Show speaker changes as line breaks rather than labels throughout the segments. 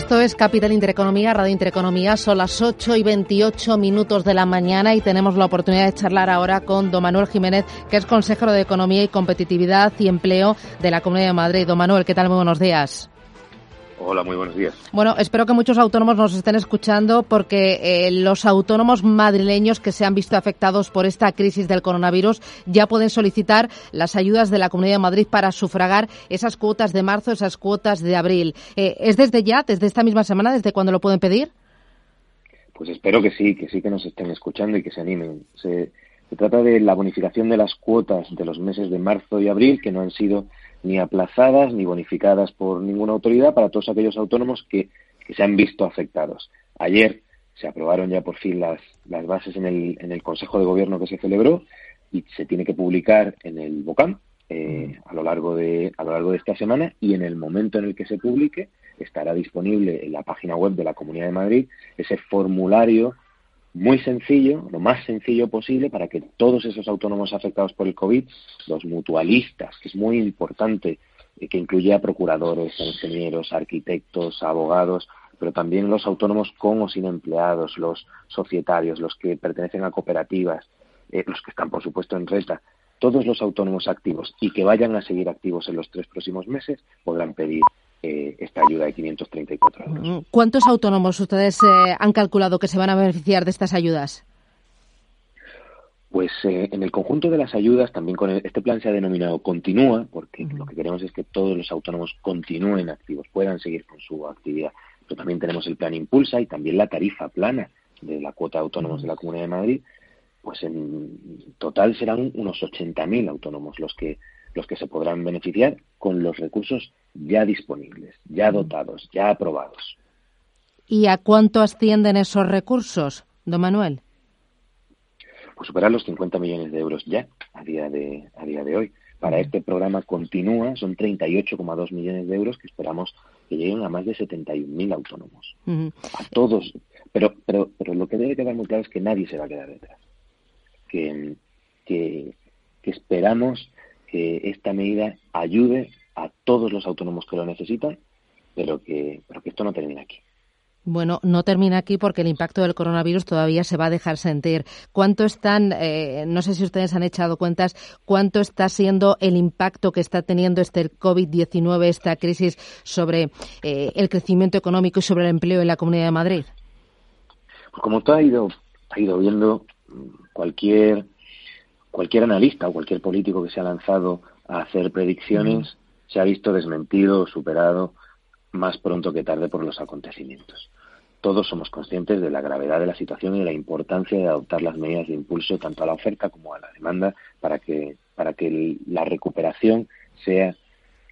Esto es Capital Intereconomía, Radio Intereconomía. Son las 8 y 28 minutos de la mañana y tenemos la oportunidad de charlar ahora con don Manuel Jiménez, que es consejero de Economía y Competitividad y Empleo de la Comunidad de Madrid. Don Manuel, ¿qué tal? Muy buenos días.
Hola, muy buenos días.
Bueno, espero que muchos autónomos nos estén escuchando porque eh, los autónomos madrileños que se han visto afectados por esta crisis del coronavirus ya pueden solicitar las ayudas de la Comunidad de Madrid para sufragar esas cuotas de marzo, esas cuotas de abril. Eh, ¿Es desde ya, desde esta misma semana, desde cuándo lo pueden pedir?
Pues espero que sí, que sí que nos estén escuchando y que se animen. Se, se trata de la bonificación de las cuotas de los meses de marzo y abril que no han sido ni aplazadas ni bonificadas por ninguna autoridad para todos aquellos autónomos que, se han visto afectados. Ayer se aprobaron ya por fin las, las bases en el, en el Consejo de Gobierno que se celebró y se tiene que publicar en el BOCAM eh, a lo largo de a lo largo de esta semana y en el momento en el que se publique estará disponible en la página web de la Comunidad de Madrid ese formulario muy sencillo, lo más sencillo posible para que todos esos autónomos afectados por el COVID, los mutualistas, que es muy importante, eh, que incluye a procuradores, ingenieros, arquitectos, abogados, pero también los autónomos con o sin empleados, los societarios, los que pertenecen a cooperativas, eh, los que están, por supuesto, en reta, todos los autónomos activos y que vayan a seguir activos en los tres próximos meses podrán pedir eh, esta ayuda de 534 euros.
¿Cuántos autónomos ustedes eh, han calculado que se van a beneficiar de estas ayudas?
Pues eh, en el conjunto de las ayudas, también con este plan se ha denominado Continúa, porque lo que queremos es que todos los autónomos continúen activos, puedan seguir con su actividad. Pero también tenemos el plan Impulsa y también la tarifa plana de la cuota de autónomos de la Comunidad de Madrid. Pues en total serán unos 80.000 autónomos los que los que se podrán beneficiar con los recursos ya disponibles, ya dotados, ya aprobados.
¿Y a cuánto ascienden esos recursos, don Manuel?
Pues superar los 50 millones de euros ya a día de, a día de hoy. Para este programa continúa, son 38,2 millones de euros que esperamos que lleguen a más de 71.000 autónomos. A todos. Pero, pero, pero lo que debe quedar muy claro es que nadie se va a quedar detrás. Que, que, que esperamos que esta medida ayude a todos los autónomos que lo necesitan, pero que, pero que esto no termina aquí.
Bueno, no termina aquí porque el impacto del coronavirus todavía se va a dejar sentir. ¿Cuánto están, eh, no sé si ustedes han echado cuentas, cuánto está siendo el impacto que está teniendo este COVID-19, esta crisis, sobre eh, el crecimiento económico y sobre el empleo en la Comunidad de Madrid?
Pues como tú ha ido, ha ido viendo, cualquier cualquier analista o cualquier político que se ha lanzado a hacer predicciones se ha visto desmentido o superado más pronto que tarde por los acontecimientos. Todos somos conscientes de la gravedad de la situación y de la importancia de adoptar las medidas de impulso tanto a la oferta como a la demanda para que, para que la recuperación sea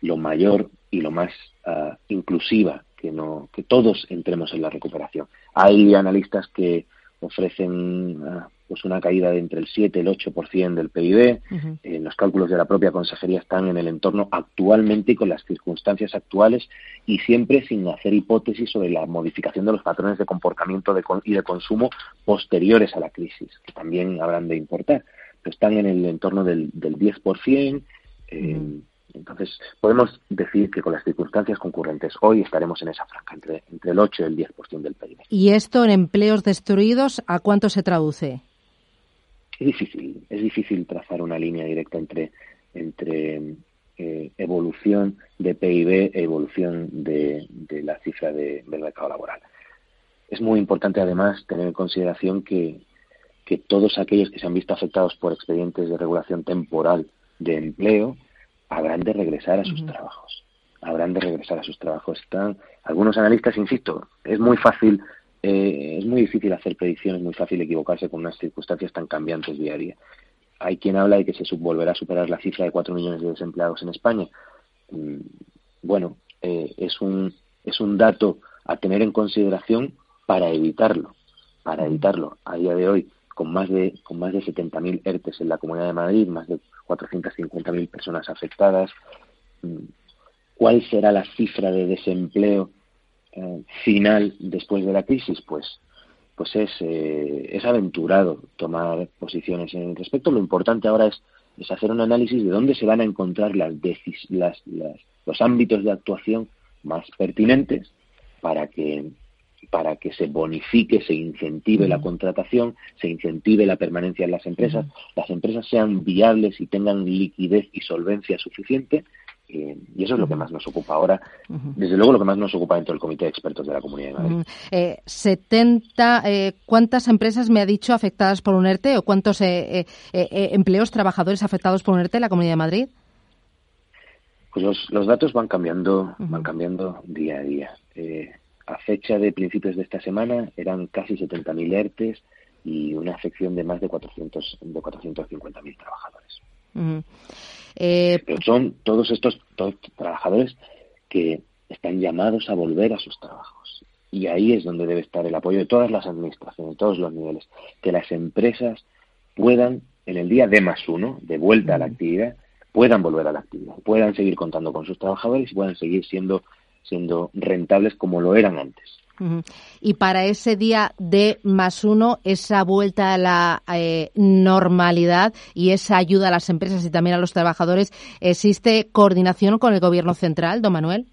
lo mayor y lo más ah, inclusiva, que, no, que todos entremos en la recuperación. Hay analistas que ofrecen ah, pues una caída de entre el 7 y el 8% del PIB. En los cálculos de la propia consejería están en el entorno actualmente y con las circunstancias actuales y siempre sin hacer hipótesis sobre la modificación de los patrones de comportamiento y de consumo posteriores a la crisis, que también habrán de importar. están en el entorno del, del 10%. Eh, entonces, podemos decir que con las circunstancias concurrentes hoy estaremos en esa franja, entre, entre el 8 y el 10% del PIB.
¿Y esto en empleos destruidos a cuánto se traduce?
Es difícil, es difícil trazar una línea directa entre, entre eh, evolución de PIB e evolución de, la cifra del mercado laboral. Es muy importante además tener en consideración que, que todos aquellos que se han visto afectados por expedientes de regulación temporal de empleo habrán de regresar a sus trabajos. Habrán de regresar a sus trabajos. Están algunos analistas, insisto, es muy fácil eh, es muy difícil hacer predicciones, muy fácil equivocarse con unas circunstancias tan cambiantes día a día. Hay quien habla de que se volverá a superar la cifra de 4 millones de desempleados en España. Mm, bueno, eh, es, un, es un dato a tener en consideración para evitarlo, para evitarlo. A día de hoy, con más de, con más de 70.000 ERTES en la Comunidad de Madrid, más de 450.000 personas afectadas, mm, ¿cuál será la cifra de desempleo eh, final después de la crisis, pues, pues es, eh, es aventurado tomar posiciones en respecto. Lo importante ahora es, es hacer un análisis de dónde se van a encontrar las, las, los ámbitos de actuación más pertinentes para que para que se bonifique, se incentive la contratación, se incentive la permanencia en las empresas, las empresas sean viables y tengan liquidez y solvencia suficiente. Eh, y eso es lo que más nos ocupa ahora, desde luego lo que más nos ocupa dentro del Comité de Expertos de la Comunidad de Madrid.
70, eh, ¿cuántas empresas me ha dicho afectadas por un ERTE o cuántos eh, empleos, trabajadores afectados por un ERTE en la Comunidad de Madrid?
Pues los, los datos van cambiando, van cambiando día a día a fecha de principios de esta semana eran casi 70.000 ERTES y una afección de más de 400 de 450.000 trabajadores. Eh, Pero son todos estos trabajadores que están llamados a volver a sus trabajos. Y ahí es donde debe estar el apoyo de todas las administraciones, de todos los niveles, que las empresas puedan, en el día de más uno, de vuelta a la actividad, puedan volver a la actividad, puedan seguir contando con sus trabajadores y puedan seguir siendo siendo rentables como lo eran antes.
Y para ese día de más uno, esa vuelta a la eh, normalidad y esa ayuda a las empresas y también a los trabajadores, ¿existe coordinación con el Gobierno central, don Manuel?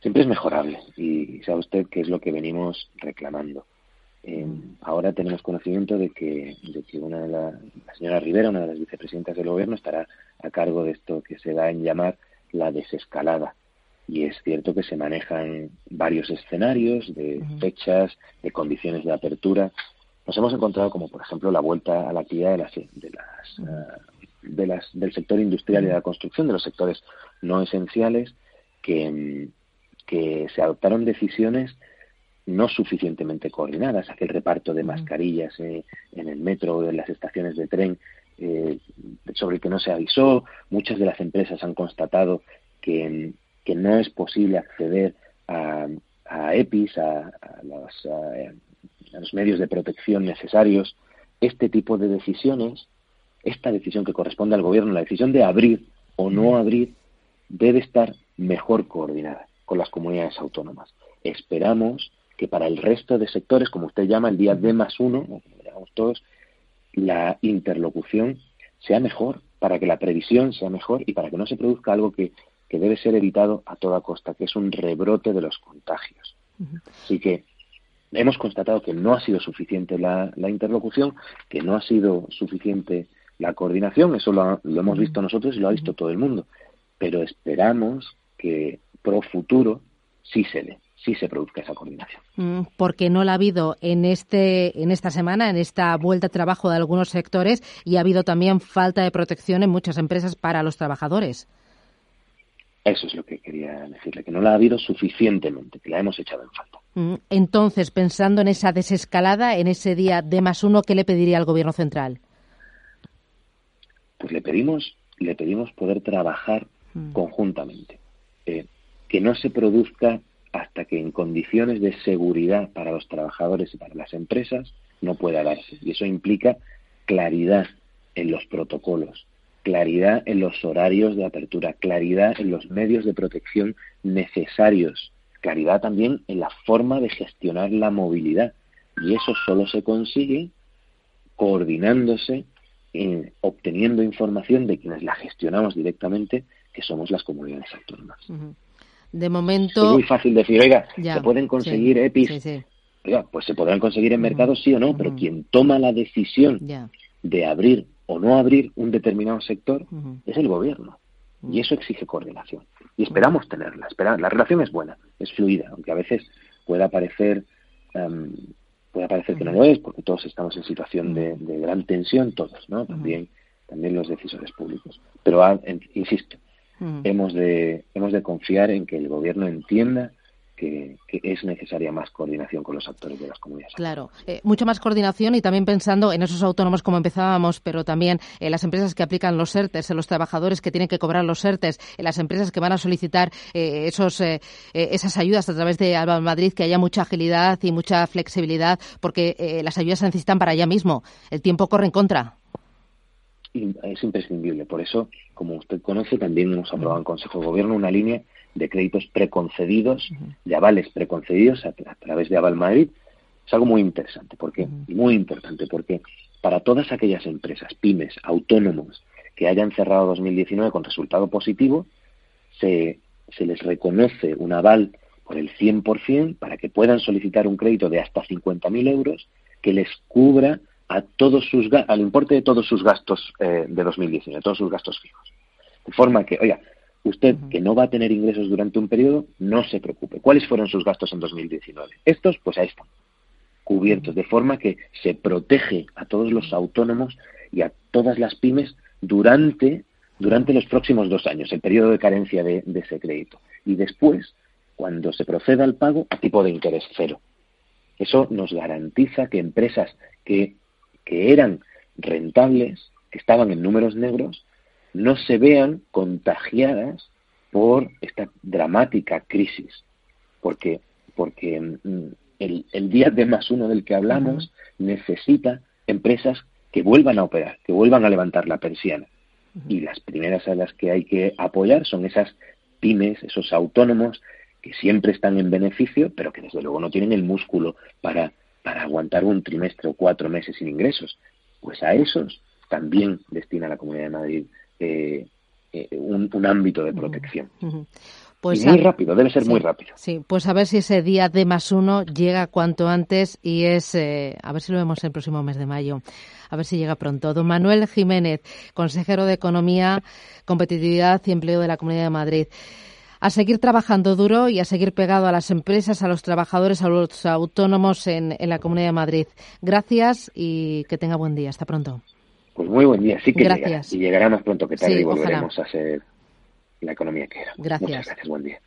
Siempre es mejorable y sabe usted que es lo que venimos reclamando. Eh, ahora tenemos conocimiento de que, de que una de la, la señora Rivera, una de las vicepresidentas del Gobierno, estará a cargo de esto que se da en llamar la desescalada y es cierto que se manejan varios escenarios de fechas, de condiciones de apertura. Nos hemos encontrado como, por ejemplo, la vuelta a la actividad de las, de las, de las del sector industrial y de la construcción, de los sectores no esenciales, que, que se adoptaron decisiones no suficientemente coordinadas. Aquel reparto de mascarillas eh, en el metro o en las estaciones de tren eh, sobre el que no se avisó. Muchas de las empresas han constatado que, que no es posible acceder a, EPIs, a, los, medios de protección necesarios, este tipo de decisiones, esta decisión que corresponde al gobierno, la decisión de abrir o no abrir, debe estar mejor coordinada con las comunidades autónomas. Esperamos que para el resto de sectores, como usted llama el día D más uno, como llamamos todos, la interlocución sea mejor, para que la previsión sea mejor y para que no se produzca algo que que debe ser evitado a toda costa, que es un rebrote de los contagios. Así que hemos constatado que no ha sido suficiente la, interlocución, que no ha sido suficiente la coordinación, eso lo, hemos visto nosotros y lo ha visto todo el mundo, pero esperamos que pro futuro sí se dé sí se produzca esa coordinación.
Mm, porque no la ha habido en este en esta semana, en esta vuelta a trabajo de algunos sectores y ha habido también falta de protección en muchas empresas para los trabajadores.
Eso es lo que quería decirle, que no la ha habido suficientemente, que la hemos echado en falta.
Mm, entonces, pensando en esa desescalada, en ese día de más uno, ¿qué le pediría al Gobierno central?
Pues le pedimos, le pedimos poder trabajar mm. conjuntamente, eh, que no se produzca hasta que en condiciones de seguridad para los trabajadores y para las empresas no pueda darse. Y eso implica claridad en los protocolos, claridad en los horarios de apertura, claridad en los medios de protección necesarios, claridad también en la forma de gestionar la movilidad. Y eso solo se consigue coordinándose, en, obteniendo información de quienes la gestionamos directamente, que somos las comunidades autónomas.
De momento.
Es muy fácil decir, oiga, se pueden conseguir EPIs. Oiga, pues se podrán conseguir en mercados, sí o no, pero quien toma la decisión de abrir o no abrir un determinado sector es el gobierno. Y eso exige coordinación. Y esperamos tenerla. la relación es buena, es fluida, aunque a veces pueda parecer, um, pueda parecer que no lo es, porque todos estamos en situación de, gran tensión, todos, ¿no? También, también los decisores públicos. Pero, ah, insisto, hemos, de, hemos de confiar en que el gobierno entienda que, es necesaria más coordinación con los actores de las comunidades.
Claro, eh, mucha más coordinación y también pensando en esos autónomos como empezábamos, pero también en las empresas que aplican los ERTES, en los trabajadores que tienen que cobrar los ERTES, en las empresas que van a solicitar eh, esos, eh, esas ayudas a través de Alba Madrid, que haya mucha agilidad y mucha flexibilidad, porque las ayudas se necesitan para allá mismo. El tiempo corre en contra
es imprescindible. Por eso, como usted conoce, también hemos aprobado en Consejo de Gobierno una línea de créditos preconcedidos, de avales preconcedidos a, través de Aval Madrid. Es algo muy interesante, porque muy importante, porque para todas aquellas empresas, pymes, autónomos que hayan cerrado 2019 con resultado positivo, se, se les reconoce un aval por el 100% para que puedan solicitar un crédito de hasta 50.000 euros que les cubra a todos sus, al importe de todos sus gastos eh, de 2019, todos sus gastos fijos. De forma que, oiga, usted que no va a tener ingresos durante un periodo, no se preocupe. ¿Cuáles fueron sus gastos en 2019? Estos, pues ahí están, cubiertos, de forma que se protege a todos los autónomos y a todas las pymes durante, durante los próximos dos años, el periodo de carencia de, de ese crédito. Y después, cuando se proceda al pago, a tipo de interés cero. Eso nos garantiza que empresas que, que eran rentables, que estaban en números negros, no se vean contagiadas por esta dramática crisis, porque, porque mm, el, el día de más uno del que hablamos necesita empresas que vuelvan a operar, que vuelvan a levantar la persiana. Y las primeras a las que hay que apoyar son esas pymes, esos autónomos que siempre están en beneficio, pero que desde luego no tienen el músculo para, para aguantar un trimestre o cuatro meses sin ingresos. Pues a esos también destina la Comunidad de Madrid eh, eh, un, ámbito de protección. Pues muy rápido, debe ser muy rápido.
Sí, pues a ver si ese día de más uno llega cuanto antes y es, eh, a ver si lo vemos el próximo mes de mayo, a ver si llega pronto. Don Manuel Jiménez, consejero de Economía, Competitividad y Empleo de la Comunidad de Madrid. A seguir trabajando duro y a seguir pegado a las empresas, a los trabajadores, a los autónomos en, en la Comunidad de Madrid. Gracias y que tenga buen día. Hasta pronto.
Pues muy buen día, sí que Llegará, y llegará más pronto que tarde y volveremos a ser la economía que era.
Gracias.
Muchas gracias, buen día.